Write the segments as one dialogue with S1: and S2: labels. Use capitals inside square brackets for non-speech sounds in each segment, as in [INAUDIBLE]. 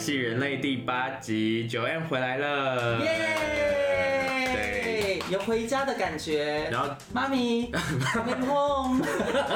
S1: 系人类第八集，Joanne 回来了，
S2: 耶！对，有回家的感觉。
S1: 然后
S2: 妈咪，Coming home。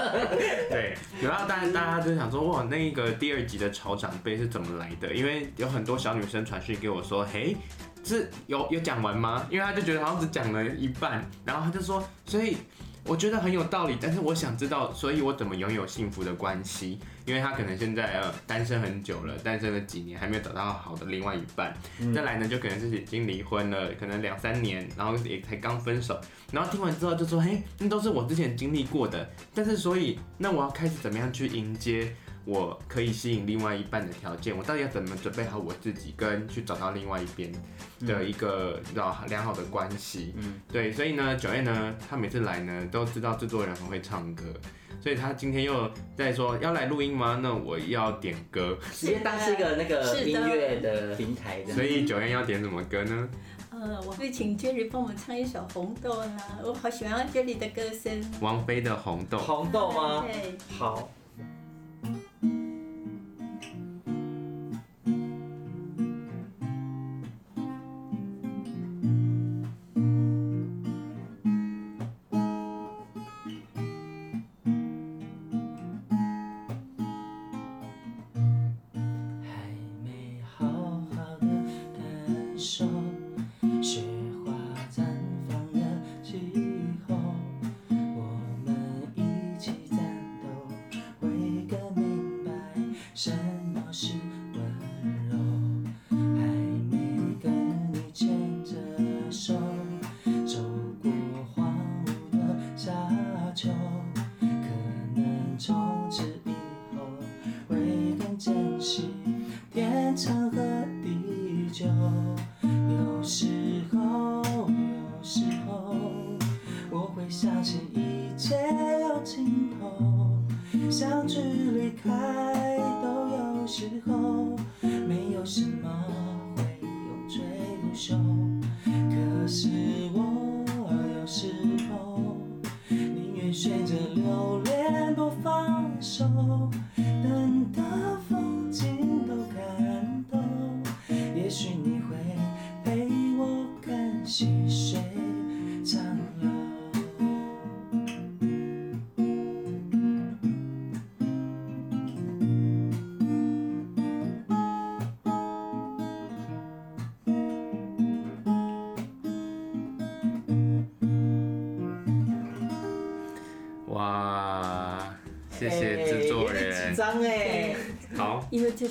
S2: [LAUGHS]
S1: 对，然后大家大家就想说，哇，那个第二集的潮长辈是怎么来的？因为有很多小女生传讯给我说，嘿，是有有讲完吗？因为他就觉得好像只讲了一半，然后他就说，所以。我觉得很有道理，但是我想知道，所以我怎么拥有幸福的关系？因为他可能现在呃单身很久了，单身了几年还没有找到好的另外一半。嗯、再来呢，就可能是已经离婚了，可能两三年，然后也才刚分手。然后听完之后就说：“嘿，那都是我之前经历过的。”但是所以，那我要开始怎么样去迎接我可以吸引另外一半的条件？我到底要怎么准备好我自己，跟去找到另外一边？的一个良良好的关系，嗯，对，所以呢，Joanne 呢，他每次来呢，都知道制作人很会唱歌，所以他今天又在说要来录音吗？那我要点歌，
S2: 直接当是一个那个音乐的平台的。
S1: 所以 Joanne 要点什么歌呢？
S3: 呃，我会请 Jerry 帮我们唱一首《红豆》啦，我好喜欢 Jerry 的歌声。
S1: 王菲的《红豆》，
S2: 红豆吗？对，好。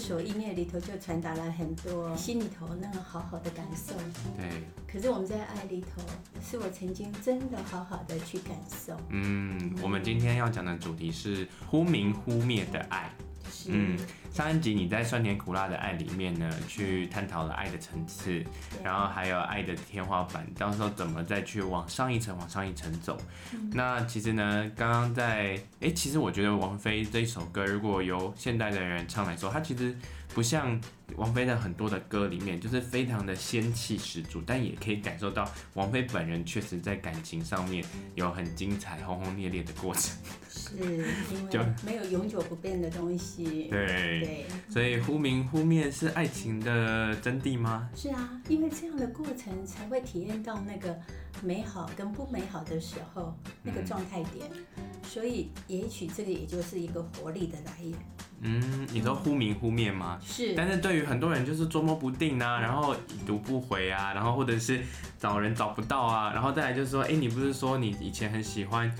S3: 首音乐里头就传达了很多心里头那个好好的感受。
S1: 对。
S3: 可是我们在爱里头，是我曾经真的好好的去感受。
S1: 嗯，我们今天要讲的主题是忽明忽灭的爱。是。嗯。上一集你在酸甜苦辣的爱里面呢，去探讨了爱的层次，然后还有爱的天花板，到时候怎么再去往上一层、往上一层走。嗯、那其实呢，刚刚在哎、欸，其实我觉得王菲这一首歌，如果由现代的人唱来说，它其实不像王菲的很多的歌里面，就是非常的仙气十足，但也可以感受到王菲本人确实在感情上面有很精彩、轰轰烈烈的过程。
S3: 是因为没有永久不变的东西。[LAUGHS]
S1: 对对，所以忽明忽灭是爱情的真谛吗？
S3: 是啊，因为这样的过程才会体验到那个美好跟不美好的时候那个状态点，嗯、所以也许这个也就是一个活力的来源。
S1: 嗯，你说忽明忽灭吗？
S3: 是。
S1: 但是对于很多人就是捉摸不定啊，然后已读不回啊，然后或者是找人找不到啊，然后再来就是说，哎，你不是说你以前很喜欢？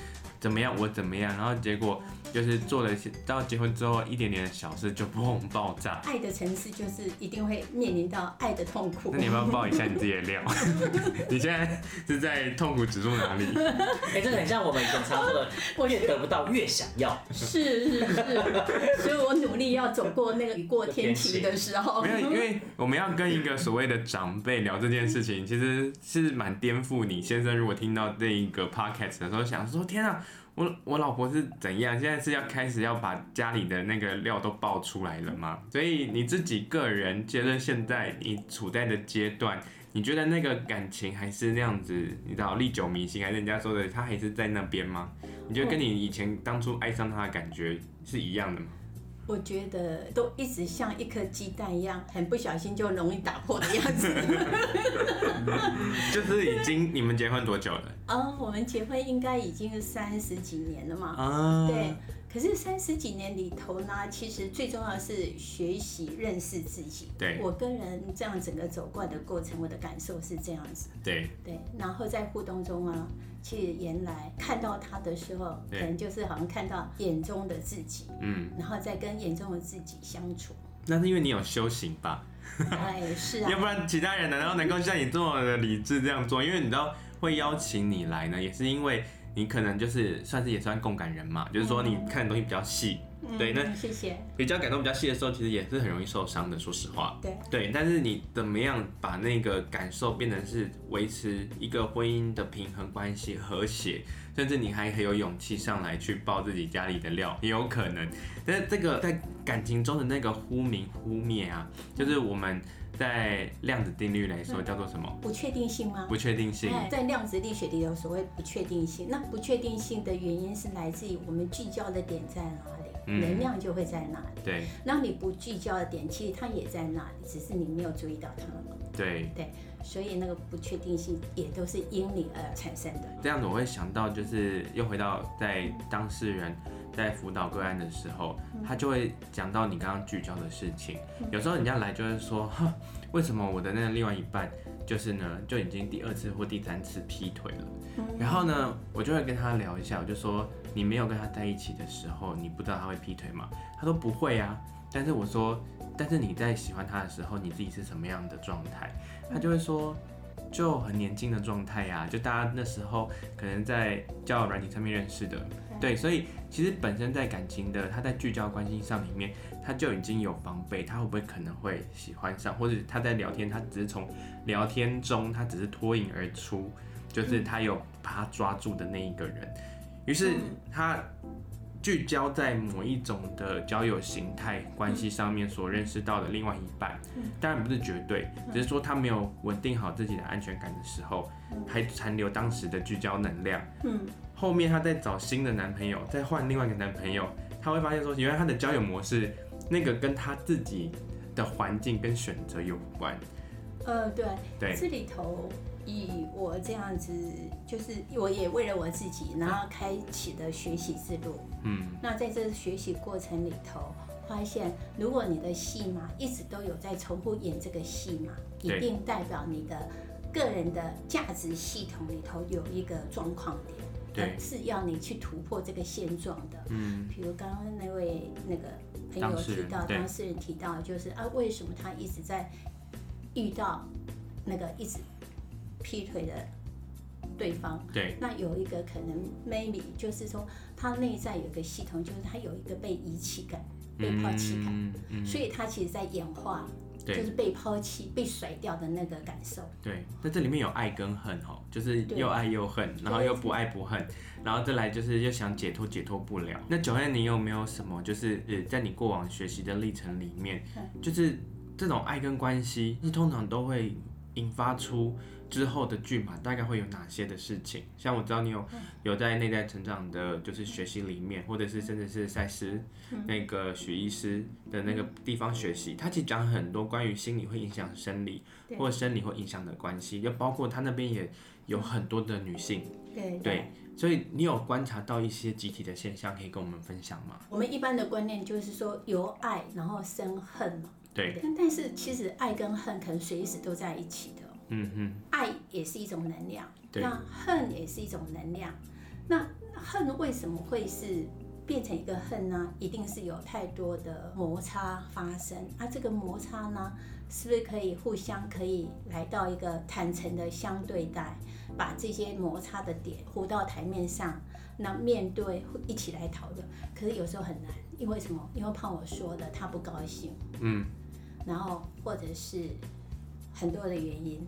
S1: 怎么样？我怎么样？然后结果就是做了到结婚之后，一点点的小事就砰爆炸。
S3: 爱的层次就是一定会面临到爱的痛苦。
S1: 那你要不要爆一下你自己的料？[LAUGHS] 你现在是在痛苦指数哪里？
S2: 哎、欸，这很像我们以前常说的，我越得不到越想要。
S3: 是是是，所以我努力要走过那个雨过天晴的时候。
S1: 没有，因为我们要跟一个所谓的长辈聊这件事情，其实是蛮颠覆你先生。如果听到这一个 podcast 的时候，想说天啊！我我老婆是怎样？现在是要开始要把家里的那个料都爆出来了吗？所以你自己个人觉得现在你处在的阶段，你觉得那个感情还是那样子？你知道历久弥新，还是人家说的他还是在那边吗？你觉得跟你以前当初爱上他的感觉是一样的吗？
S3: 我觉得都一直像一颗鸡蛋一样，很不小心就容易打破的样子。[LAUGHS]
S1: 就是已经你们结婚多久了？
S3: 啊，我们结婚应该已经三十几年了嘛。
S1: 啊，
S3: 对。可是三十几年里头呢，其实最重要的是学习认识自己。
S1: 对。
S3: 我跟人这样整个走过来的过程，我的感受是这样子。
S1: 对。
S3: 对。然后在互动中啊，其实原来看到他的时候，可能就是好像看到眼中的自己。嗯。然后再跟眼中的自己相处。
S1: 那是因为你有修行吧？
S3: 哎，是啊。
S1: 要不然其他人难道能够像你这么的理智这样做？因为你知道会邀请你来呢，也是因为。你可能就是算是也算共感人嘛，就是说你看的东西比较细，
S3: 嗯、
S1: 对，那
S3: 谢谢。
S1: 比较感动比较细的时候，其实也是很容易受伤的，说实话。
S3: 对
S1: 对，但是你怎么样把那个感受变成是维持一个婚姻的平衡关系和谐，甚至你还很有勇气上来去爆自己家里的料，也有可能。但是这个在感情中的那个忽明忽灭啊，就是我们。在量子定律来说，叫做什么？
S3: 不确定性吗？
S1: 不确定性。
S3: 在量子力学里有所谓不确定性。那不确定性的原因是来自于我们聚焦的点在哪里，嗯、能量就会在哪里。
S1: 对。
S3: 那你不聚焦的点，其实它也在那里，只是你没有注意到它。
S1: 对。
S3: 对。所以那个不确定性也都是因你而产生的。
S1: 这样子我会想到，就是又回到在当事人。在辅导个案的时候，他就会讲到你刚刚聚焦的事情。有时候人家来就是说，哼，为什么我的那个另外一半就是呢，就已经第二次或第三次劈腿了？然后呢，我就会跟他聊一下，我就说，你没有跟他在一起的时候，你不知道他会劈腿吗？他说不会啊。但是我说，但是你在喜欢他的时候，你自己是什么样的状态？他就会说，就很年轻的状态呀，就大家那时候可能在交友软体上面认识的。对，所以其实本身在感情的，他在聚焦关系上里面，他就已经有防备，他会不会可能会喜欢上，或者他在聊天，他只是从聊天中，他只是脱颖而出，就是他有把他抓住的那一个人，于是他聚焦在某一种的交友形态关系上面所认识到的另外一半，当然不是绝对，只是说他没有稳定好自己的安全感的时候，还残留当时的聚焦能量，嗯。后面她在找新的男朋友，再换另外一个男朋友，她会发现说，原来她的交友模式，那个跟她自己的环境跟选择有关。
S3: 呃，对，
S1: 对，
S3: 这里头以我这样子，就是我也为了我自己，然后开启了学习之路。嗯，那在这学习过程里头，发现如果你的戏码一直都有在重复演这个戏码，一定代表你的个人的价值系统里头有一个状况点。对，是要你去突破这个现状的。嗯，比如刚刚那位那个朋友提到，当事人提到，就是啊，为什么他一直在遇到那个一直劈腿的对方？
S1: 对，
S3: 那有一个可能，maybe 就是说，他内在有一个系统，就是他有一个被遗弃感、被抛弃感，嗯嗯，所以他其实在演化。对，就是被抛弃、被甩掉的那个感受。
S1: 对，在这里面有爱跟恨哦，就是又爱又恨，然后又不爱不恨，然后再来就是又想解脱，解脱不了。那 Joanne，你有没有什么，就是呃，在你过往学习的历程里面，就是这种爱跟关系，是通常都会引发出。之后的剧嘛大概会有哪些的事情？像我知道你有有在内在成长的，就是学习里面，或者是甚至是赛斯那个许医师的那个地方学习，他其实讲很多关于心理会影响生理，或者生理会影响的关系，就包括他那边也有很多的女性，
S3: 对。
S1: 对，所以你有观察到一些集体的现象，可以跟我们分享吗？
S3: 我们一般的观念就是说由爱然后生恨嘛，
S1: 对，
S3: 但是其实爱跟恨可能随时都在一起的。嗯哼，爱也是一种能量，那恨也是一种能量。那恨为什么会是变成一个恨呢？一定是有太多的摩擦发生。啊，这个摩擦呢，是不是可以互相可以来到一个坦诚的相对待，把这些摩擦的点糊到台面上，那面对一起来讨论。可是有时候很难，因为什么？因为怕我说的他不高兴，嗯，然后或者是。很多的原因，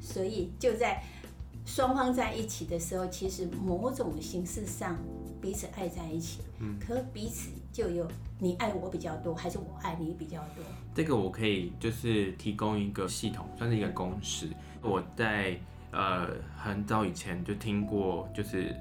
S3: 所以就在双方在一起的时候，其实某种形式上彼此爱在一起，嗯，可彼此就有你爱我比较多，还是我爱你比较多？
S1: 这个我可以就是提供一个系统，算是一个公式。我在呃很早以前就听过，就是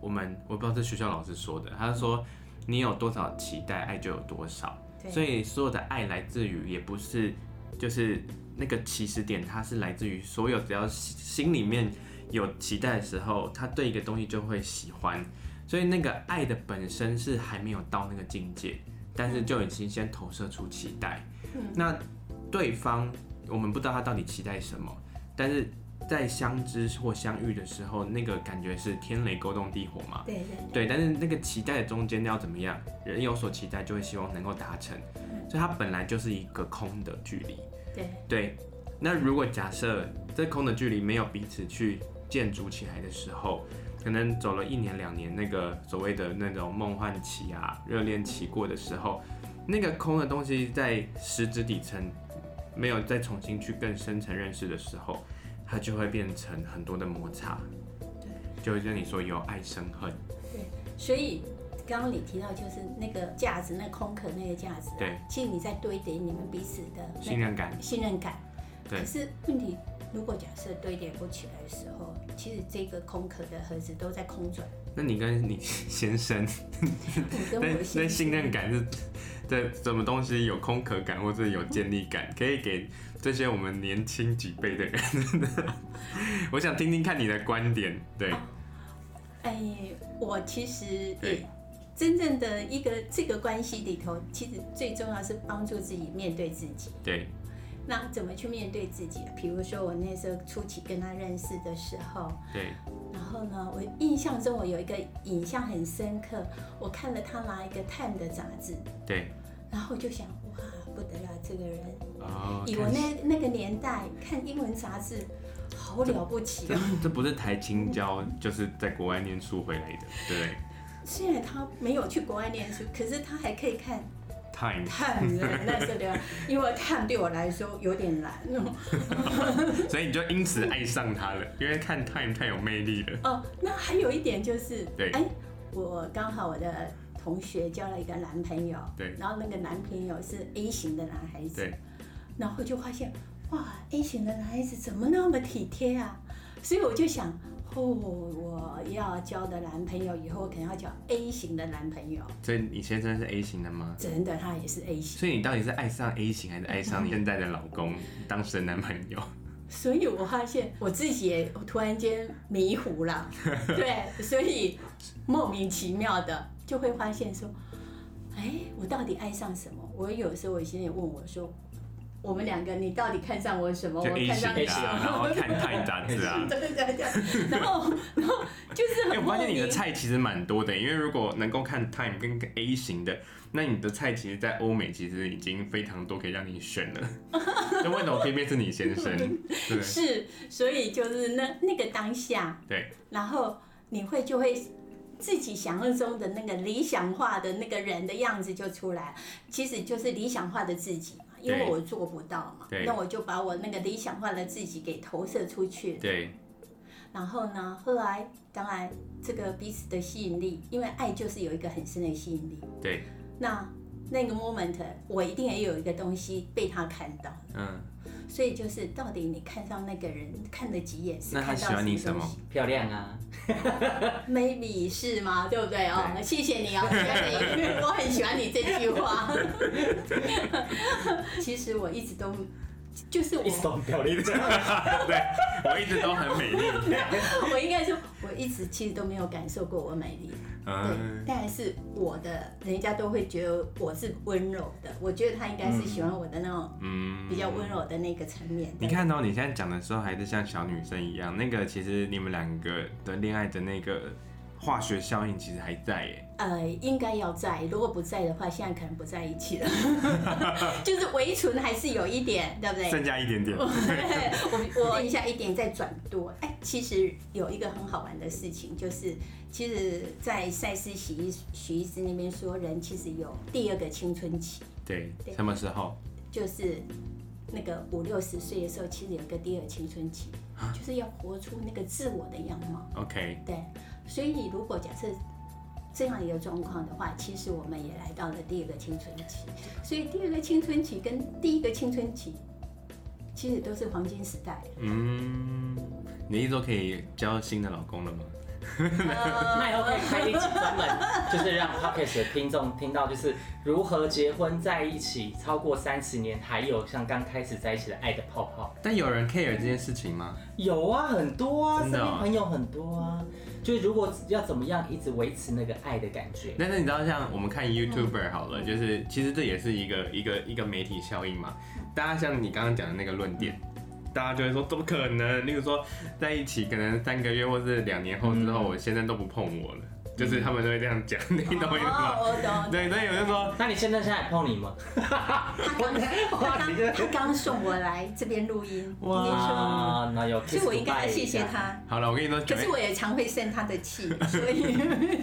S1: 我们我不知道是学校老师说的，他说你有多少期待，爱就有多少。所以所有的爱来自于，也不是就是那个起始点，它是来自于所有只要心里面有期待的时候，他对一个东西就会喜欢。所以那个爱的本身是还没有到那个境界，但是就已经先投射出期待。那对方我们不知道他到底期待什么，但是。在相知或相遇的时候，那个感觉是天雷勾动地火嘛？
S3: 对对
S1: 对。对，但是那个期待的中间要怎么样？人有所期待，就会希望能够达成，所以它本来就是一个空的距离。
S3: 对
S1: 对。那如果假设这空的距离没有彼此去建筑起来的时候，可能走了一年两年，那个所谓的那种梦幻期啊、热恋期过的时候，那个空的东西在实质底层没有再重新去更深层认识的时候。它就会变成很多的摩擦，
S3: 对，
S1: 就会跟你说有爱生恨，
S3: 对，所以刚刚你提到就是那个架子，那个空壳那个价值，
S1: 对，
S3: 其实你在堆叠你们彼此的
S1: 信任感，
S3: 信任感，
S1: 对。
S3: 可是问题，如果假设堆叠不起来的时候，其实这个空壳的盒子都在空转。
S1: 那你跟你先生，
S3: 我跟我
S1: 那信任感是，这什么东西有空壳感或者有建立感，[LAUGHS] 可以给。这些我们年轻几辈的人，[LAUGHS] 我想听听看你的观点。对，
S3: 哎，我其实对真正的一个这个关系里头，其实最重要是帮助自己面对自己。
S1: 对，
S3: 那怎么去面对自己？比如说我那时候初期跟他认识的时候，
S1: 对，
S3: 然后呢，我印象中我有一个影像很深刻，我看了他拿一个《Time》的杂志，
S1: 对，
S3: 然后就想。哇不得了，这个人，
S1: 哦、
S3: 以我那那个年代看英文杂志，好了不起啊！
S1: 这，这不是台青交，就是在国外念书回来的，对不对？
S3: 虽然他没有去国外念书，[LAUGHS] 可是他还可以看
S1: Time
S3: Time 那时候的，[LAUGHS] 因为 Time 对我来说有点难，[LAUGHS]
S1: 所以你就因此爱上他了，因为看 Time 太有魅力了。
S3: 哦，那还有一点就是，
S1: 对，
S3: 哎，我刚好我的。同学交了一个男朋友，
S1: 对，
S3: 然后那个男朋友是 A 型的男孩子，
S1: 对，
S3: 然后就发现哇，A 型的男孩子怎么那么体贴啊？所以我就想，哦，我要交的男朋友以后我可能要交 A 型的男朋友。
S1: 所以你先生是 A 型的吗？
S3: 真的，他也是 A 型。
S1: 所以你到底是爱上 A 型，还是爱上你现在的老公，当时的男朋友？
S3: 所以我发现我自己也突然间迷糊了，[LAUGHS] 对，所以莫名其妙的。就会发现说，哎，我到底爱上什么？我有时候我现在也问我说，我们两个你到底看上我什么？我看上你什么？
S1: 然后看太杂志啊，[LAUGHS]
S3: 对对对对，然后然后就是。哎，
S1: 我发现你的菜其实蛮多的，因为如果能够看 Time 跟 A 型的，那你的菜其实，在欧美其实已经非常多可以让你选了。[LAUGHS] 那为什么偏偏是你先生？[LAUGHS] 对，
S3: 是，所以就是那那个当下，
S1: 对，
S3: 然后你会就会。自己想象中的那个理想化的那个人的样子就出来，其实就是理想化的自己嘛，因为我做不到嘛，那我就把我那个理想化的自己给投射出去。
S1: 对。
S3: 然后呢，后来当然这个彼此的吸引力，因为爱就是有一个很深的吸引力。
S1: 对。
S3: 那那个 moment，我一定也有一个东西被他看到。嗯。所以就是到底你看上那个人看了几眼，是看到什么东西？
S1: 那他喜欢你什么？
S2: 漂亮啊，[LAUGHS]
S3: maybe 是吗？对不对哦？谢谢你哦，谢谢你，因 [LAUGHS] 为我很喜欢你这句话。[LAUGHS] 其实我一直都。就是我
S2: 一直都很漂亮，对，
S1: 我一直都很美丽。
S3: 我应该说，我一直其实都没有感受过我美丽。嗯，但是我的人家都会觉得我是温柔的，我觉得他应该是喜欢我的那种嗯比较温柔的那个层面。
S1: 你看到你现在讲的时候，还是像小女生一样。那个其实你们两个的恋爱的那个。化学效应其实还在耶，
S3: 呃，应该要在，如果不在的话，现在可能不在一起了，[LAUGHS] 就是微存还是有一点，对不对？
S1: 增加一点点。[LAUGHS]
S3: 我 [LAUGHS] 我一下一点再转多，哎，其实有一个很好玩的事情，就是其实，在赛斯洗衣洗衣师那边说，人其实有第二个青春期。
S1: 对，什么时候？
S3: 就是那个五六十岁的时候，其实有一个第二青春期，就是要活出那个自我的样貌。
S1: OK，
S3: 对。所以，如果假设这样一个状况的话，其实我们也来到了第二个青春期。所以，第二个青春期跟第一个青春期，其实都是黄金时代。
S1: 嗯，你一周可以交新的老公了吗？
S2: 那以后可以开一集专门，[LAUGHS] 就是让 Podcast 的听众听到，就是如何结婚在一起超过三十年，还有像刚开始在一起的爱的泡泡。
S1: 但有人 care 这件事情吗？
S2: 有啊，很多啊，身边朋友很多啊。就是如果要怎么样一直维持那个爱的感觉。
S1: 但是你知道，像我们看 YouTuber 好了，就是其实这也是一个一个一个媒体效应嘛。大家像你刚刚讲的那个论点。大家就会说怎么可能？例如说在一起可能三个月或是两年后之后，我现在都不碰我了，嗯、就是他们都会这样讲，你懂我意思吗？
S3: 哦、
S1: 对，所以我就说，
S2: 那你现在现在碰你吗？
S3: 他刚 [LAUGHS] 他刚送我来这边录音，
S2: 哇，那有，
S3: 所以我应该要谢谢他。
S1: 好了，我跟你说，
S3: 可是我也常会生他的气，所以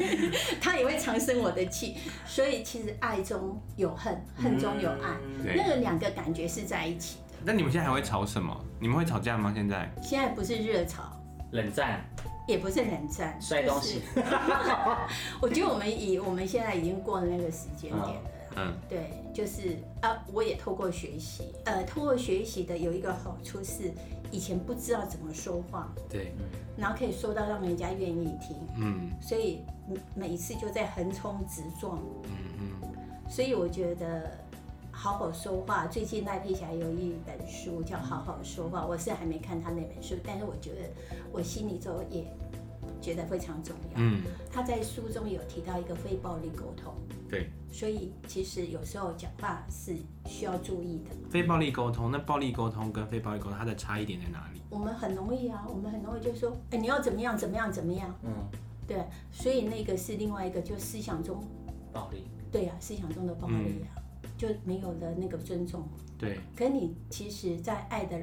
S3: [LAUGHS] 他也会常生我的气，所以其实爱中有恨，恨中有爱，嗯、那个两个感觉是在一起。
S1: 那你们现在还会吵什么？你们会吵架吗？现在？
S3: 现在不是热吵，
S2: 冷战，
S3: 也不是冷战，
S2: 摔东西。[LAUGHS]
S3: 我觉得我们以我们现在已经过了那个时间点了。嗯，对，就是啊，我也透过学习，呃，透过学习的有一个好处是，以前不知道怎么说话，
S1: 对，
S3: 然后可以说到让人家愿意听，嗯，所以每一次就在横冲直撞，嗯嗯，所以我觉得。好好说话。最近赖佩霞有一本书叫《好好说话》，我是还没看他那本书，但是我觉得我心里头也觉得非常重要。嗯，他在书中有提到一个非暴力沟通。
S1: 对，
S3: 所以其实有时候讲话是需要注意的。
S1: 非暴力沟通，那暴力沟通跟非暴力沟通，它的差异点在哪里？
S3: 我们很容易啊，我们很容易就说，哎，你要怎么样，怎么样，怎么样？嗯，对，所以那个是另外一个，就思想中
S2: 暴力。
S3: 对呀、啊，思想中的暴力啊。嗯就没有了那个尊重。
S1: 对。
S3: 可你其实，在爱的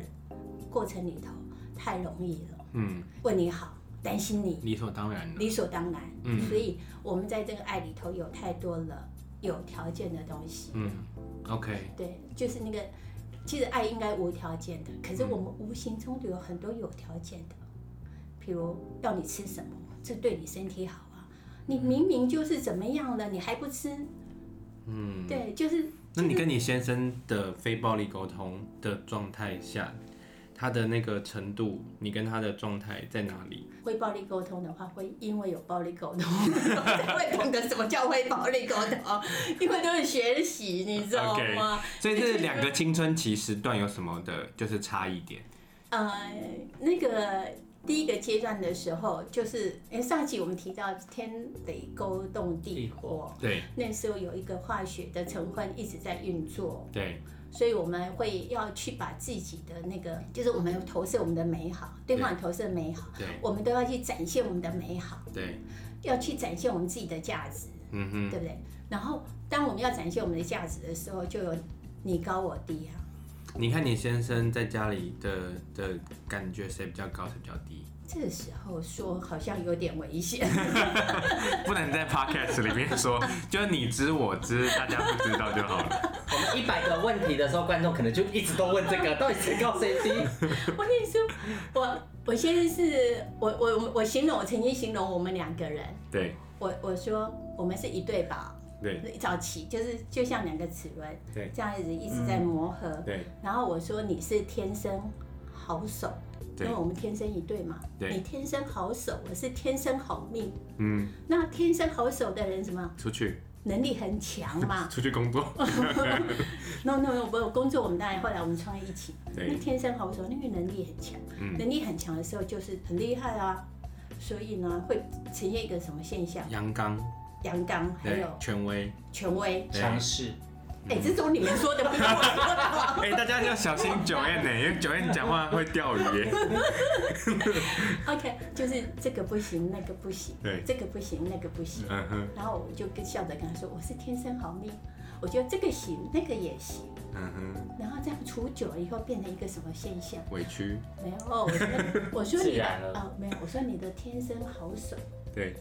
S3: 过程里头，太容易了。嗯。为你好，担心你。
S1: 理所当然。
S3: 理所当然。嗯。所以，我们在这个爱里头有太多了有条件的东西。
S1: 嗯。OK。
S3: 对，就是那个，其实爱应该无条件的，可是我们无形中就有很多有条件的，譬如要你吃什么，这对你身体好啊。你明明就是怎么样了，你还不吃？嗯。对，就是。
S1: 那你跟你先生的非暴力沟通的状态下，他的那个程度，你跟他的状态在哪里？
S3: 非暴力沟通的话，会因为有暴力沟通，才会懂得什么叫非暴力沟通，因为都是学习，你知道吗
S1: ？Okay. 所以这两个青春期时段有什么的，就是差异点？
S3: 呃，那个。第一个阶段的时候，就是哎，上集我们提到天雷勾动地火，
S1: 对，
S3: 那时候有一个化学的成分一直在运作，
S1: 对，
S3: 所以我们会要去把自己的那个，就是我们投射我们的美好，对方投射美好，
S1: 对，
S3: 我们都要去展现我们的美好，
S1: 对，
S3: 要去展现我们自己的价值，嗯哼，对不对？然后当我们要展现我们的价值的时候，就有你高我低啊。
S1: 你看你先生在家里的的感觉，谁比较高，谁比较低？
S3: 这时候说好像有点危险，[LAUGHS]
S1: 不能在 podcast 里面说，就你知我知，大家不知道就好了。
S2: 我们一百个问题的时候，观众可能就一直都问这个，到底谁高谁低？[LAUGHS]
S3: 我跟你说，我我先生是我我我形容，我曾经形容我们两个人，
S1: 对，
S3: 我我说我们是一对宝。
S1: 对，
S3: 早期就是就像两个齿轮，
S1: 对，
S3: 这样子一直在磨合。
S1: 对，
S3: 然后我说你是天生好手，因为我们天生一对嘛。对，你天生好手，我是天生好命。嗯，那天生好手的人什么？
S1: 出去，
S3: 能力很强嘛。[LAUGHS]
S1: 出去工作。[LAUGHS]
S3: no no no，我工作我们当然后来我们创业一起。对，那天生好手，那个能力很强，能力很强的时候就是很厉害啊。所以呢，会呈现一个什么现象？
S1: 阳刚。
S3: 阳刚，还有
S1: 权威，
S3: 权威，
S2: 强势。
S3: 哎，这种你们说的，不是我说的。[LAUGHS]
S1: 哎，大家要小心 Joanne 呢，因为 Joanne 讲话会钓鱼。[LAUGHS]
S3: OK，就是这个不行，那个不行，
S1: 对，
S3: 这个不行，那个不行。嗯哼。然后我就跟笑着跟他说：“我是天生好命，我觉得这个行，那个也行。”嗯哼。然后这样处久了以后，变成一个什么现象？
S1: 委屈。
S3: 没有，我说，我说你的啊，没有，我说你的天生好手。
S1: 对。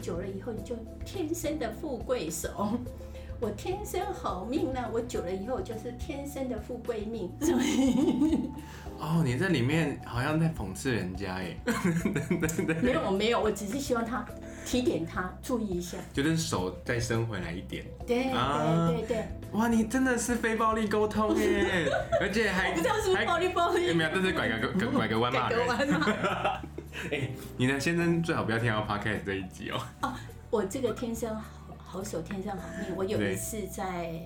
S3: 久了以后，你就天生的富贵手。[LAUGHS] 我天生好命呢，我久了以后就是天生的富贵命。所以，
S1: 哦，你在里面好像在讽刺人家耶。[LAUGHS]
S3: 没有，我没有，我只是希望他提点他注意一下，
S1: 就是手再伸回来一点。
S3: 对对对对。
S1: 哇，你真的是非暴力沟通耶，[LAUGHS] 而且还
S3: 不知道是不是暴力暴力。
S1: 没有，这是拐个拐个弯嘛。[LAUGHS] 哎、欸，你的先生最好不要听到 podcast 这一集哦。
S3: 哦，我这个天生好好手，天生好命。我有一次在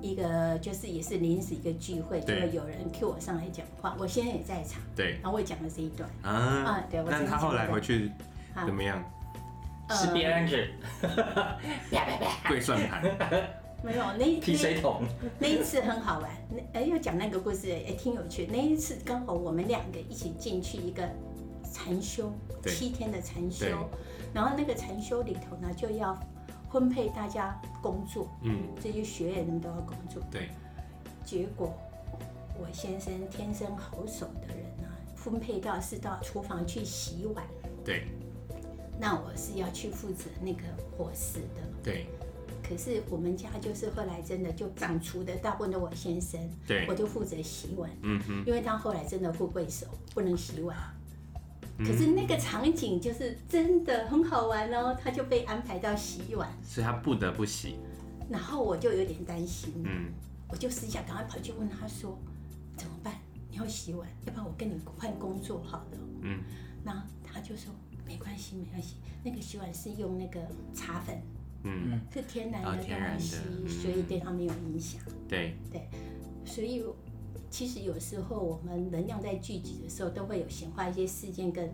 S3: 一个就是也是临时一个聚会，就有人 cue 我上来讲话，我现在也在场。
S1: 对，
S3: 然后我也讲了这一段。
S1: 啊，啊对。但他后来回去怎么样？
S2: 是别人子。
S1: 跪算盘。[LAUGHS]
S3: 没有那
S2: 劈水桶，
S3: 那一次很好玩。那哎，要讲那个故事也挺有趣。那一次刚好我们两个一起进去一个禅修，七天的禅修。然后那个禅修里头呢，就要分配大家工作。嗯，这些学员们都要工作。
S1: 对。
S3: 结果我先生天生好手的人呢，分配到是到厨房去洗碗。
S1: 对。
S3: 那我是要去负责那个伙食的。
S1: 对。
S3: 可是我们家就是后来真的就掌厨的大部分都我先生，
S1: 对，
S3: 我就负责洗碗，
S1: 嗯哼，
S3: 因为他后来真的富贵手不能洗碗，可是那个场景就是真的很好玩哦，他就被安排到洗碗，
S1: 所以他不得不洗，
S3: 然后我就有点担心，
S1: 嗯，
S3: 我就私下赶快跑去问他说怎么办？你要洗碗，要不然我跟你换工作好了，
S1: 嗯，
S3: 那他就说没关系没关系，那个洗碗是用那个茶粉。
S1: 嗯，
S3: 是天然的东西，嗯、所以对他没有影响。
S1: 对。
S3: 对，所以其实有时候我们能量在聚集的时候，都会有显化一些事件，跟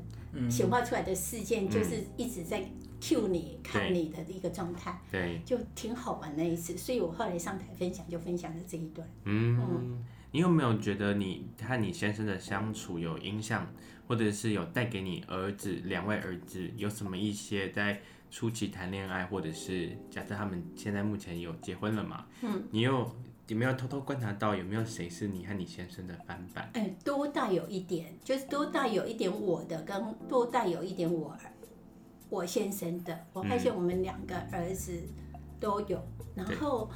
S3: 显化出来的事件，就是一直在 cue 你、嗯、看你的一个状态。
S1: 对，
S3: 就挺好玩那一次。所以我后来上台分享，就分享了这一段。
S1: 嗯，嗯你有没有觉得你和你先生的相处有影响，或者是有带给你儿子两位儿子有什么一些在？初期谈恋爱，或者是假设他们现在目前有结婚了嘛？
S3: 嗯，
S1: 你有有没有偷偷观察到有没有谁是你和你先生的翻版？
S3: 哎、欸，多带有一点，就是多带有一点我的，跟多带有一点我我先生的。我发现我们两个儿子都有，嗯、然后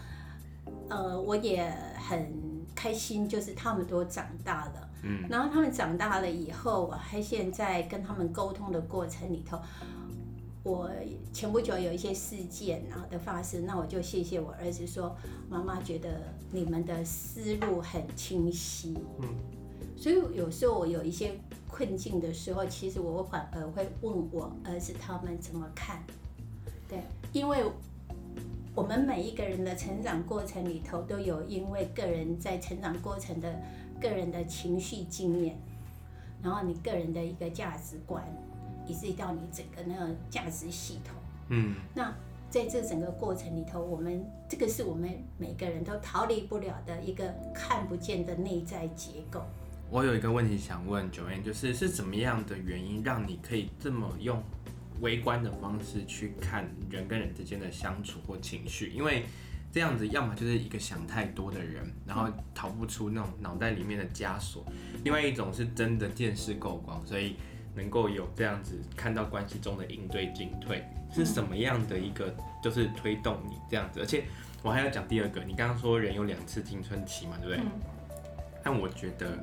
S3: 呃，我也很开心，就是他们都长大了。
S1: 嗯，
S3: 然后他们长大了以后，我还现在跟他们沟通的过程里头。我前不久有一些事件然后的发生，那我就谢谢我儿子说，妈妈觉得你们的思路很清晰。
S1: 嗯，
S3: 所以有时候我有一些困境的时候，其实我反而会问我儿子他们怎么看。对，因为我们每一个人的成长过程里头都有因为个人在成长过程的个人的情绪经验，然后你个人的一个价值观。以至于到你整个那个价值系统，
S1: 嗯，
S3: 那在这整个过程里头，我们这个是我们每个人都逃离不了的一个看不见的内在结构。
S1: 我有一个问题想问 Joanne，就是是怎么样的原因让你可以这么用微观的方式去看人跟人之间的相处或情绪？因为这样子，要么就是一个想太多的人，然后逃不出那种脑袋里面的枷锁；另外一种是真的见识够广，所以。能够有这样子看到关系中的应对进退是什么样的一个，就是推动你这样子。而且我还要讲第二个，你刚刚说人有两次青春期嘛，对不对？但我觉得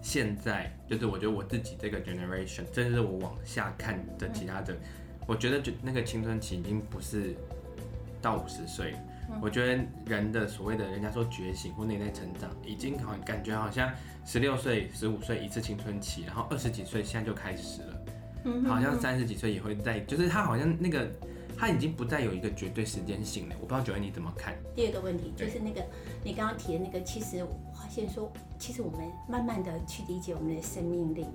S1: 现在就是我觉得我自己这个 generation，甚至我往下看的其他的，我觉得就那个青春期已经不是到五十岁。我觉得人的所谓的人家说觉醒或内在成长，已经好感觉好像十六岁、十五岁一次青春期，然后二十几岁现在就开始了，好像三十几岁也会在，就是他好像那个他已经不再有一个绝对时间性了。我不知道九月你怎么看？
S3: 第二个问题就是那个你刚刚提的那个，其实我发现说，其实我们慢慢的去理解我们的生命力，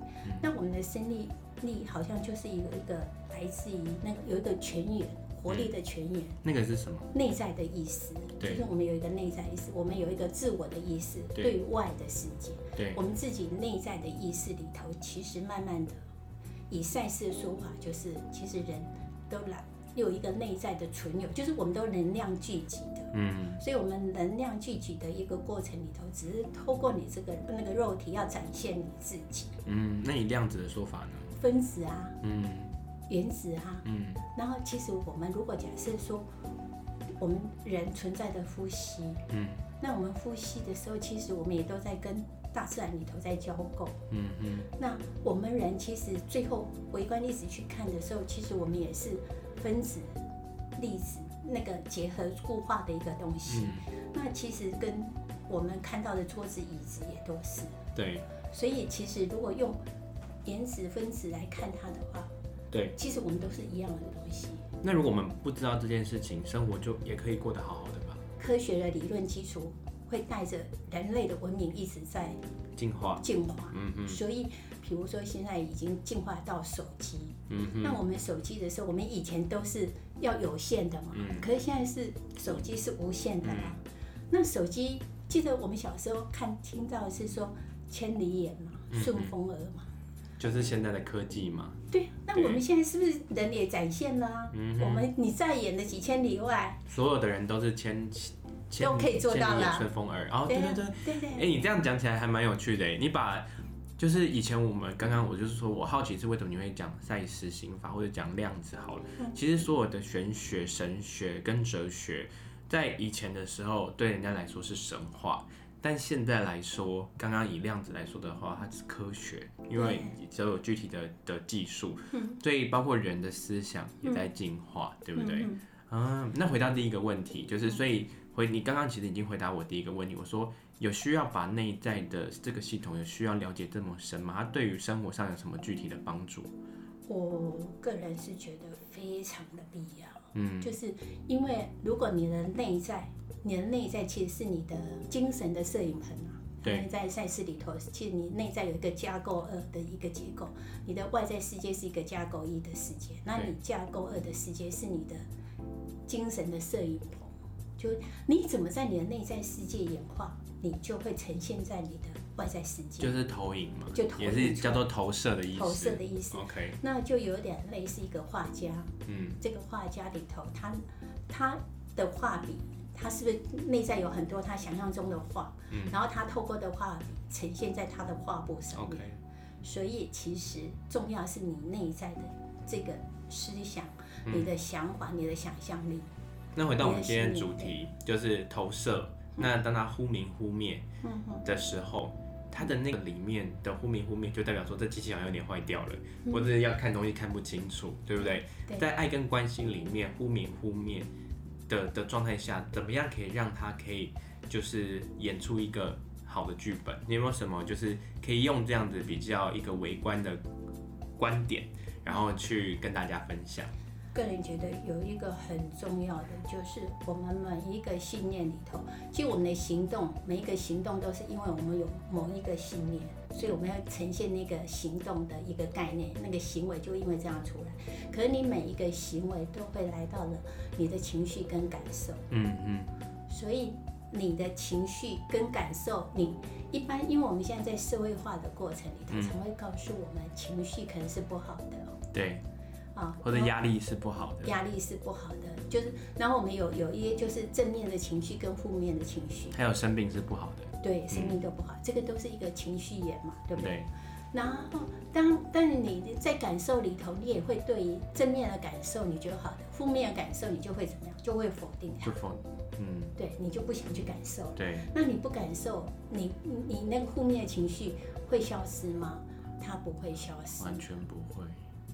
S3: 那我们的生命力好像就是一个一个来自于那个有一个泉源。活力的泉源，
S1: 那个是什么？
S3: 内在的意思，就是我们有一个内在意识，我们有一个自我的意识，对外的世界。
S1: 对，
S3: 我们自己内在的意识里头，其实慢慢的，以赛事的说法，就是其实人都来有一个内在的存有，就是我们都能量聚集的。
S1: 嗯，
S3: 所以我们能量聚集的一个过程里头，只是透过你这个那个肉体要展现你自己。
S1: 嗯，那你量子的说法呢？
S3: 分子啊。
S1: 嗯。
S3: 原子哈，
S1: 嗯，
S3: 然后其实我们如果假设说，我们人存在的呼吸，
S1: 嗯，
S3: 那我们呼吸的时候，其实我们也都在跟大自然里头在交媾，
S1: 嗯嗯，
S3: 那我们人其实最后微观历史去看的时候，其实我们也是分子、粒子那个结合固化的一个东西，
S1: 嗯，
S3: 那其实跟我们看到的桌子、椅子也都是，
S1: 对，
S3: 所以其实如果用原子分子来看它的话，
S1: 对，
S3: 其实我们都是一样的东西。
S1: 那如果我们不知道这件事情，生活就也可以过得好好的吧？
S3: 科学的理论基础会带着人类的文明一直在
S1: 进化，
S3: 进化。嗯嗯。所以，比如说现在已经进化到手机。嗯嗯。那我们手机的时候，我们以前都是要有线的嘛。嗯。可是现在是手机是无线的嘛？嗯。那手机，记得我们小时候看听到的是说千里眼嘛，顺风耳嘛。
S1: 就是现在的科技嘛。
S3: 对，那我们现在是不是人也展现了？嗯，我们你在演的几千里外，
S1: 所有的人都是千千
S3: 都可以做到了
S1: 顺风耳。然后对对对对对，哎，你这样讲起来还蛮有趣的。你把就是以前我们刚刚我就是说我好奇是为什么你会讲赛斯刑法或者讲量子好了。其实所有的玄学、神学跟哲学，在以前的时候对人家来说是神话。但现在来说，刚刚以量子来说的话，它是科学，因为只有具体的的技术，所以包括人的思想也在进化，对不对？嗯，那回到第一个问题，就是所以回你刚刚其实已经回答我第一个问题，我说有需要把内在的这个系统有需要了解这么深吗？它对于生活上有什么具体的帮助？
S3: 我个人是觉得非常的必要，嗯，就是因为如果你的内在。你的内在其实是你的精神的摄影棚啊。对。在赛事里头，其实你内在有一个架构二的一个结构，你的外在世界是一个架构一的世界，那你架构二的世界是你的精神的摄影棚。就你怎么在你的内在世界演化，你就会呈现在你的外在世界。
S1: 就是投影嘛。
S3: 就。
S1: 也是叫做投射的意思。
S3: 投射的意思。
S1: OK。
S3: 那就有点类似一个画家。嗯。这个画家里头，他他的画笔。他是不是内在有很多他想象中的画，嗯，然后他透过的画呈现在他的画布上面。Okay. 所以其实重要是你内在的这个思想、嗯、你的想法、你的想象力。
S1: 那回到我们今天的主题，就是投射。那当他忽明忽灭的时候，他的那个里面的忽明忽灭，就代表说这机器好像有点坏掉了，或者要看东西看不清楚，对不对？对。在爱跟关心里面，忽明忽灭。的的状态下，怎么样可以让他可以就是演出一个好的剧本？你有没有什么就是可以用这样子比较一个围观的观点，然后去跟大家分享？
S3: 个人觉得有一个很重要的，就是我们每一个信念里头，其实我们的行动，每一个行动都是因为我们有某一个信念，所以我们要呈现那个行动的一个概念，那个行为就因为这样出来。可是你每一个行为都会来到了你的情绪跟感受，嗯嗯，所以你的情绪跟感受，你一般因为我们现在在社会化的过程里他，常会告诉我们情绪可能是不好的，
S1: 对。啊，或者压力是不好的，
S3: 压力是不好的，就是，然后我们有有一些就是正面的情绪跟负面的情绪，
S1: 还有生病是不好的，
S3: 对，生病都不好，嗯、这个都是一个情绪眼嘛，对不对？对，然后当但是你在感受里头，你也会对于正面的感受你觉得好的，负面的感受你就会怎么样？就会否定它，
S1: 就否，嗯，
S3: 对，你就不想去感受，
S1: 对，
S3: 那你不感受，你你那个负面的情绪会消失吗？它不会消失，
S1: 完全不会。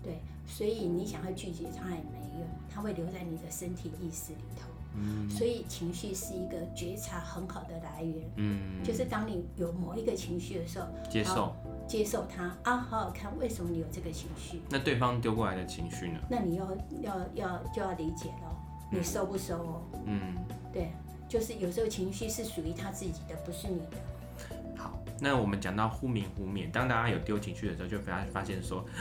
S3: 对，所以你想要拒绝它也没用，它会留在你的身体意识里头。嗯，所以情绪是一个觉察很好的来源。嗯，就是当你有某一个情绪的时候，
S1: 接受，
S3: 接受他啊，好好看为什么你有这个情绪。
S1: 那对方丢过来的情绪呢？
S3: 那你要要要就要理解咯，你收不收哦？嗯，对，就是有时候情绪是属于他自己的，不是你的。
S1: 好，那我们讲到忽明忽灭，当大家有丢情绪的时候，就发发现说。[GASPS]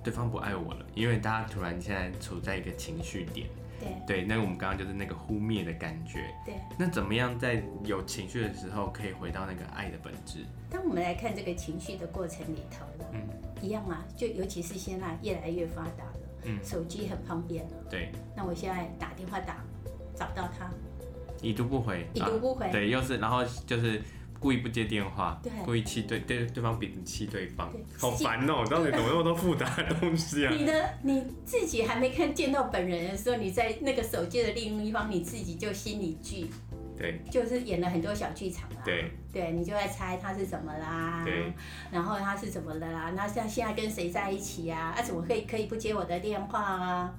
S1: 对方不爱我了，因为大家突然现在处在一个情绪点，
S3: 对
S1: 对，那我们刚刚就是那个忽灭的感觉，
S3: 对。
S1: 那怎么样在有情绪的时候可以回到那个爱的本质？
S3: 当我们来看这个情绪的过程里头了，嗯，一样啊，就尤其是现在越来越发达了，嗯，手机很方便了，
S1: 对。
S3: 那我现在打电话打，找到他，
S1: 已读不回，
S3: 已读不回，啊，
S1: 对，又是然后就是。故意不接电话，对，故意气对对对方，彼此气对方，对好烦哦、喔！到底怎么那么多复杂的东西啊？[LAUGHS]
S3: 你的你自己还没看见到本人的时候，你在那个手机的另一方，你自己就心里剧，
S1: 对，
S3: 就是演了很多小剧场啊。
S1: 对，
S3: 对，你就在猜他是怎么啦，然后他是怎么的啦？那现现在跟谁在一起啊？啊，怎么可以可以不接我的电话啊？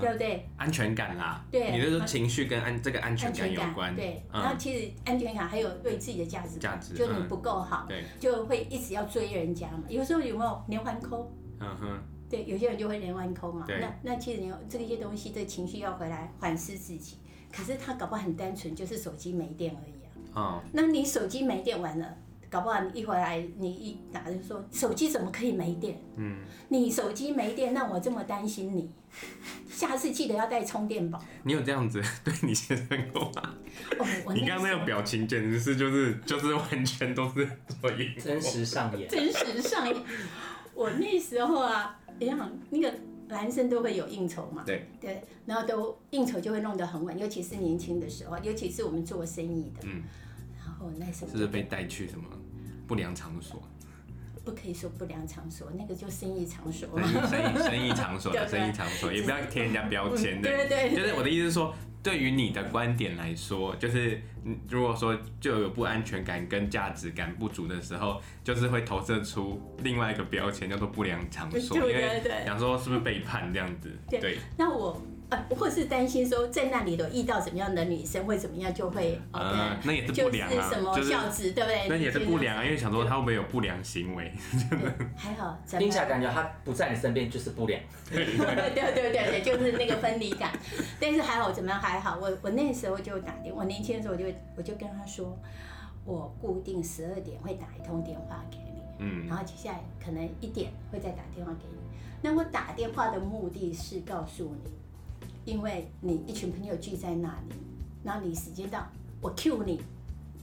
S3: 对不对？
S1: 安全感啦，
S3: 对，
S1: 你就是情绪跟安这个安全感有关，
S3: 对。然后其实安全感还有对自己的价值，价值，就你不够好，对，就会一直要追人家嘛。有时候有没有连环扣？嗯哼，对，有些人就会连环扣嘛。那那其实你这些东西，这情绪要回来反思自己。可是他搞不好很单纯，就是手机没电而已那你手机没电完了，搞不好你一回来，你一打就说手机怎么可以没电？嗯。你手机没电，那我这么担心你，下次记得要带充电宝。
S1: 你有这样子对你先生过吗？哦，你刚刚那个表情简直是就是就是完全都是做
S2: 真实上演。
S3: 真实上演。我那时候啊，一样那个。男生都会有应酬嘛？对对，然后都应酬就会弄得很晚，尤其是年轻的时候，尤其是我们做生意的。嗯。
S1: 是不是被带去什么不良场所？
S3: 不可以说不良场所，那个就生意场所。
S1: 生意生意场所的 [LAUGHS] 生意场所，也不要贴人家标签的。
S3: 对对对。
S1: 就是我的意思是说。对于你的观点来说，就是如果说就有不安全感跟价值感不足的时候，就是会投射出另外一个标签，叫做不良场所，对对对，因为想说是不是背叛这样子。对，对
S3: 那我。呃，或是担心说在那里头遇到怎么样的女生会怎么样，就会
S1: 呃，那也是不良啊，
S3: 就是什么孝子，对不对？
S1: 那也是不良啊，因为想说他会不会有不良行为？
S3: 还好，
S2: 听起来感觉他不在你身边就是不良。[LAUGHS]
S3: 对对对对，就是那个分离感。但是还好，怎么样？还好，我我那时候就打电话，我年轻的时候我就我就跟他说，我固定十二点会打一通电话给你，嗯，然后接下来可能一点会再打电话给你。那我打电话的目的是告诉你。因为你一群朋友聚在那里，那你时间到，我 cue 你，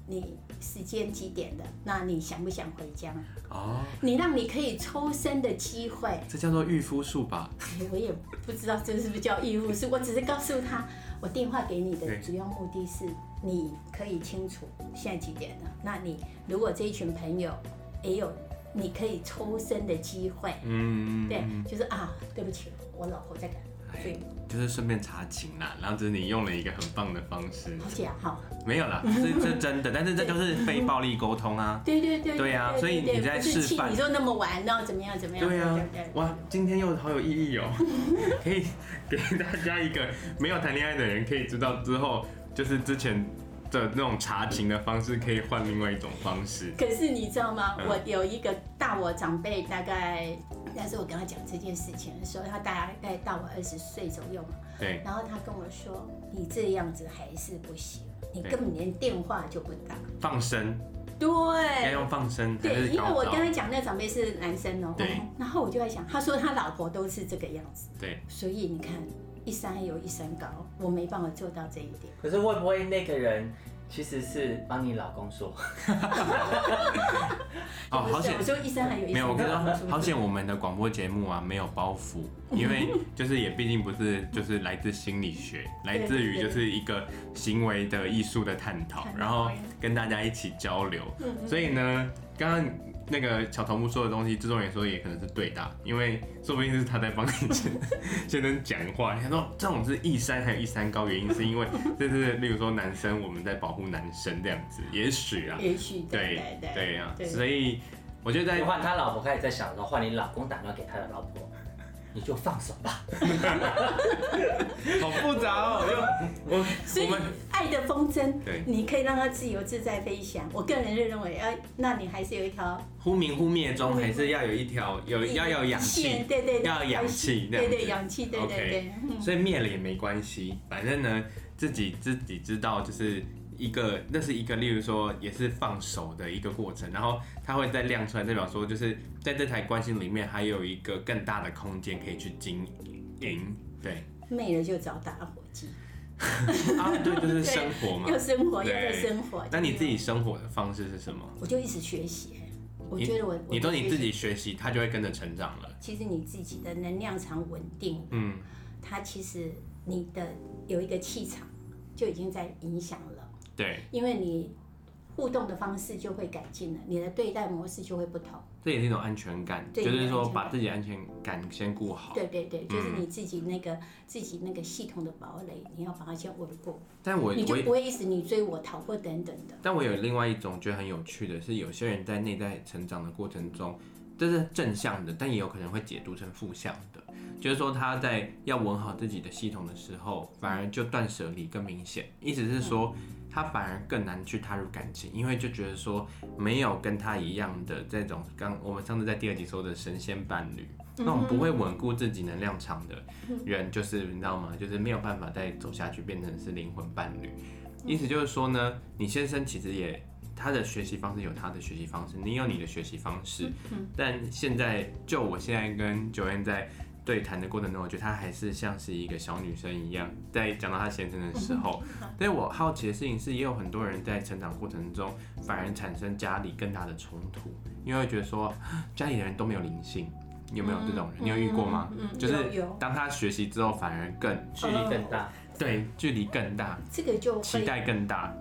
S3: 你时间几点的？那你想不想回家？哦，你让你可以抽身的机会，
S1: 这叫做御夫术吧？[LAUGHS]
S3: 我也不知道这是不是叫御夫术，我只是告诉他，我电话给你的主要目的是，你可以清楚现在几点了。那你如果这一群朋友也有你可以抽身的机会，嗯，对，就是啊，对不起，我老婆在赶。对，
S1: 就是顺便查情啦，然后只是你用了一个很棒的方式。
S3: 好假哈？
S1: 没有啦，这这真的，但是这就是非暴力沟通啊。[LAUGHS]
S3: 对对对。
S1: 对啊，所以你在示范。
S3: 你就那么玩，然后怎么样怎么样？
S1: 对啊。哇，今天又好有意义哦，[LAUGHS] 可以给大家一个没有谈恋爱的人可以知道之后，就是之前的那种查情的方式，可以换另外一种方式。
S3: 可是你知道吗？我有一个大我长辈，大概。但是我跟他讲这件事情的时候，他大概大我二十岁左右嘛。对。然后他跟我说：“你这样子还是不行，你根本连电话就不打。”
S1: 放生。
S3: 对。
S1: 要用放生。
S3: 对，因为我跟他讲那个长辈是男生哦。对。然后我就在想，他说他老婆都是这个样子。对。所以你看，一山有一山高，我没办法做到这一点。
S2: 可是会不会那个人？其实是帮你老公说，[LAUGHS]
S1: 哦，好险！
S3: 我说一山还有医生，
S1: 没有，我跟你说，[LAUGHS] 好险！我们的广播节目啊，没有包袱，因为就是也毕竟不是，[LAUGHS] 就是来自心理学，来自于就是一个行为的艺术的探讨，然后跟大家一起交流，所以呢，刚刚。那个小头目说的东西，制作人说也可能是对的，因为说不定是他在帮你先 [LAUGHS] 先生讲话。他说这种是一山还有一山高，原因是因为这是例如说男生我们在保护男生这样子，也许啊，
S3: 也许
S1: 对对啊，所以我觉得在
S2: 换他老婆开始在想的时候，换你老公打电话给他的老婆。你就放手吧，[LAUGHS]
S1: 好复杂哦。我
S3: 所以爱的风筝，对，你可以让它自由自在飞翔。我个人认认为，要那你还是有一条
S1: 忽明忽灭中，还是要有一条有要有氧气，
S3: 对对，
S1: 要氧气，
S3: 对对氧气，对对对。
S1: 所以灭了也没关系，反正呢，自己自己知道就是。一个，那是一个，例如说，也是放手的一个过程，然后它会再亮出来，代表说，就是在这台关系里面，还有一个更大的空间可以去经营。对，
S3: 没了就找打火机。
S1: 啊，对，就是生活嘛，[LAUGHS]
S3: 要生活，要在生活。
S1: 那你自己生活的方式是什么？
S3: 我就一直学习。我觉得我，
S1: 你都你自己学习，它就会跟着成长了。
S3: 其实你自己的能量场稳定，嗯，它其实你的有一个气场就已经在影响了。
S1: 对，
S3: 因为你互动的方式就会改进了，你的对待模式就会不同。
S1: 这也是一种安全感，就是说把自己安全感先顾好。
S3: 对对对，就是你自己那个、嗯、自己那个系统的堡垒，你要把它先稳固。
S1: 但我
S3: 你就不会一直你追我逃或等等的。
S1: 但我有另外一种觉得很有趣的是，有些人在内在成长的过程中，这是正向的，但也有可能会解读成负向的。就是说他在要稳好自己的系统的时候，反而就断舍离更明显。意思是说。他反而更难去踏入感情，因为就觉得说没有跟他一样的这种刚我们上次在第二集说的神仙伴侣，那种不会稳固自己能量场的人，就是你知道吗？就是没有办法再走下去，变成是灵魂伴侣。意思就是说呢，你先生其实也他的学习方式有他的学习方式，你有你的学习方式，但现在就我现在跟 Joanne 在。对谈的过程中，我觉得她还是像是一个小女生一样，在讲到她先生的时候。[LAUGHS] 但我好奇的事情是，也有很多人在成长过程中，反而产生家里更大的冲突，因为会觉得说家里的人都没有灵性，有没有这种人？你有遇过吗？就是当他学习之后，反而更
S2: 距离更大，
S1: 对，距离更大，
S3: 这个就
S1: 期待更大，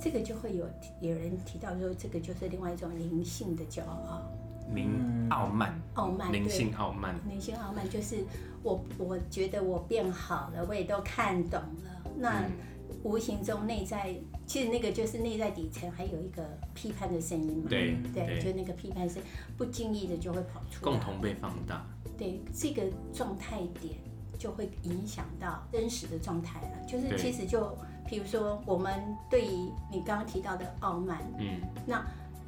S3: 这个就会有有人提到说，这个就是另外一种灵性的骄傲。
S1: 灵傲慢，
S3: 傲慢，
S1: 灵性傲慢，
S3: 灵性傲慢就是我，我觉得我变好了，我也都看懂了。那无形中内在，其实那个就是内在底层还有一个批判的声音嘛。
S1: 对
S3: 对，就那个批判声，不经意的就会跑出来，
S1: 共同被放大。
S3: 对，这个状态点就会影响到真实的状态了。就是其实就，比如说我们对于你刚刚提到的傲慢，嗯，那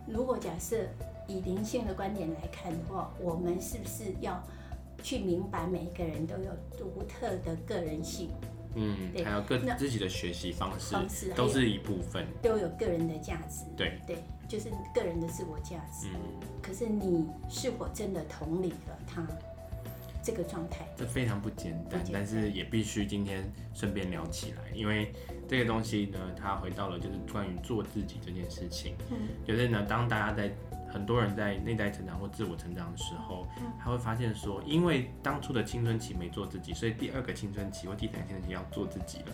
S3: 如果假设。以灵性的观点来看的话，我们是不是要去明白每一个人都有独特的个人性？
S1: 嗯，对，还有各自己的学习方式，方式都是一部分，
S3: 都有个人的价值。
S1: 对
S3: 对，就是个人的自我价值。嗯，可是你是否真的同理了他这个状态？
S1: 这非常不简单，但是也必须今天顺便聊起来，因为这个东西呢，它回到了就是关于做自己这件事情。嗯，就是呢，当大家在很多人在内在成长或自我成长的时候，他会发现说，因为当初的青春期没做自己，所以第二个青春期或第三个青春期要做自己了。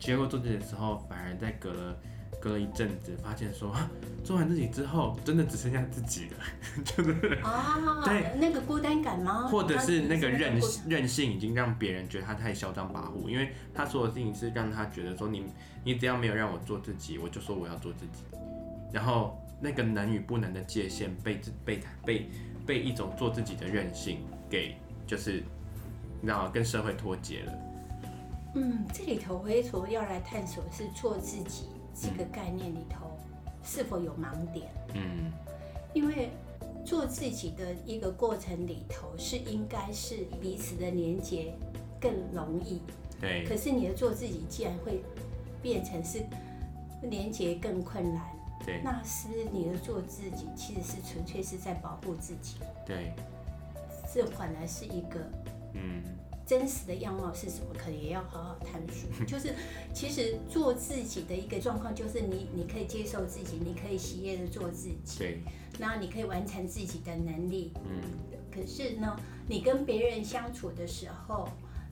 S1: 结果做自己的时候，反而在隔了隔了一阵子，发现说，做完自己之后，真的只剩下自己了，[LAUGHS] 就是啊，[LAUGHS] 对，
S3: 那个孤单感吗？
S1: 或者是那个任任性已经让别人觉得他太嚣张跋扈，因为他做的事情是让他觉得说，你你只要没有让我做自己，我就说我要做自己，然后。那个能与不能的界限被被被被一种做自己的任性给就是，然后跟社会脱节了。
S3: 嗯，这里头回头要来探索是做自己这个概念里头是否有盲点。嗯，因为做自己的一个过程里头是应该是彼此的连接更容易。
S1: 对。
S3: 可是你的做自己既然会变成是连接更困难。
S1: 对，
S3: 那是你的做自己，其实是纯粹是在保护自己。
S1: 对，
S3: 这反而是一个，嗯，真实的样貌是什么？可能也要好好探索。[LAUGHS] 就是其实做自己的一个状况，就是你你可以接受自己，你可以喜悦的做自己。
S1: 对，
S3: 然后你可以完成自己的能力。嗯，可是呢，你跟别人相处的时候，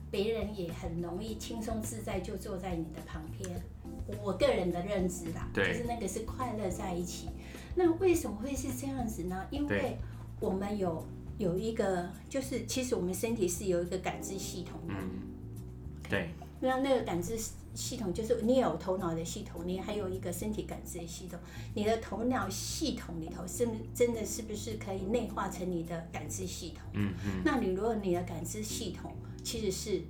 S3: 别人也很容易轻松自在就坐在你的旁边。我个人的认知啦，就是那个是快乐在一起。那为什么会是这样子呢？因为我们有有一个，就是其实我们身体是有一个感知系统的。
S1: 嗯，对。
S3: 那那个感知系统就是你有头脑的系统，你还有一个身体感知的系统。你的头脑系统里头是真的是不是可以内化成你的感知系统？嗯嗯。那你如果你的感知系统其实是。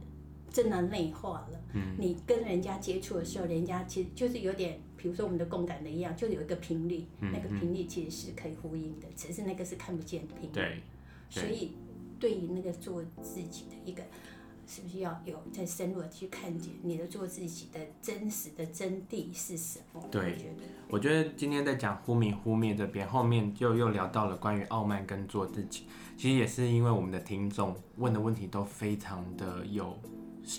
S3: 真的内化了，嗯，你跟人家接触的时候，人家其实就是有点，比如说我们的共感的一样，就有一个频率，嗯，那个频率其实是可以呼应的，只是那个是看不见的频率。
S1: 对，
S3: 所以对于那个做自己的一个，是不是要有再深入的去看见你的做自己的真实的真谛是什么？
S1: 对，我觉得，我觉得今天在讲忽明忽灭这边，后面就又聊到了关于傲慢跟做自己，其实也是因为我们的听众问的问题都非常的有。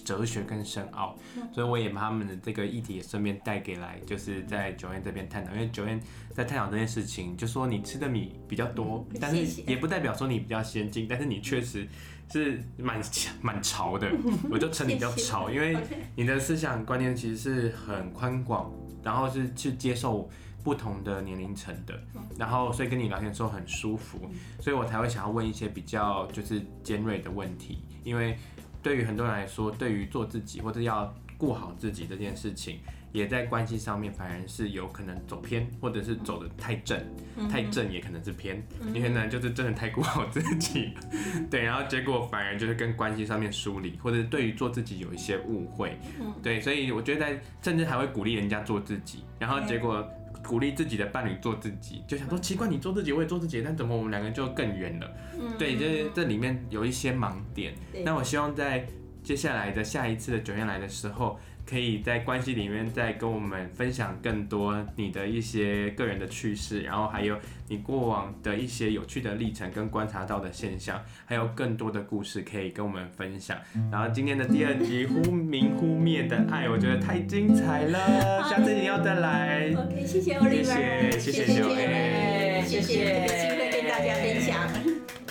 S1: 哲学跟深奥，所以我也把他们的这个议题也顺便带给来，就是在 Joanne 这边探讨。因为 Joanne 在探讨这件事情，就说你吃的米比较多，但是也不代表说你比较先进，但是你确实是蛮蛮潮的，[LAUGHS] 我就称你比较潮，因为你的思想观念其实是很宽广，然后是去接受不同的年龄层的，然后所以跟你聊天的时候很舒服，所以我才会想要问一些比较就是尖锐的问题，因为对于很多人来说，对于做自己或者要顾好自己这件事情。也在关系上面，反而是有可能走偏，或者是走的太正，嗯、太正也可能是偏。嗯、因为呢，就是真的太顾好自己，[LAUGHS] 对，然后结果反而就是跟关系上面疏离，或者对于做自己有一些误会，嗯、对，所以我觉得在甚至还会鼓励人家做自己，然后结果鼓励自己的伴侣做自己，就想说奇怪，你做自己，我也做自己，但怎么我们两个就更远了？嗯、对，就是这里面有一些盲点。那我希望在接下来的下一次的九月来的时候。可以在关系里面再跟我们分享更多你的一些个人的趣事，然后还有你过往的一些有趣的历程跟观察到的现象，还有更多的故事可以跟我们分享。然后今天的第二集忽明忽灭的爱，我觉得太精彩了，下次你要再来。
S3: OK，谢谢 Oliver，
S1: 谢谢谢
S3: 谢谢，谢谢，有机会跟大家分享。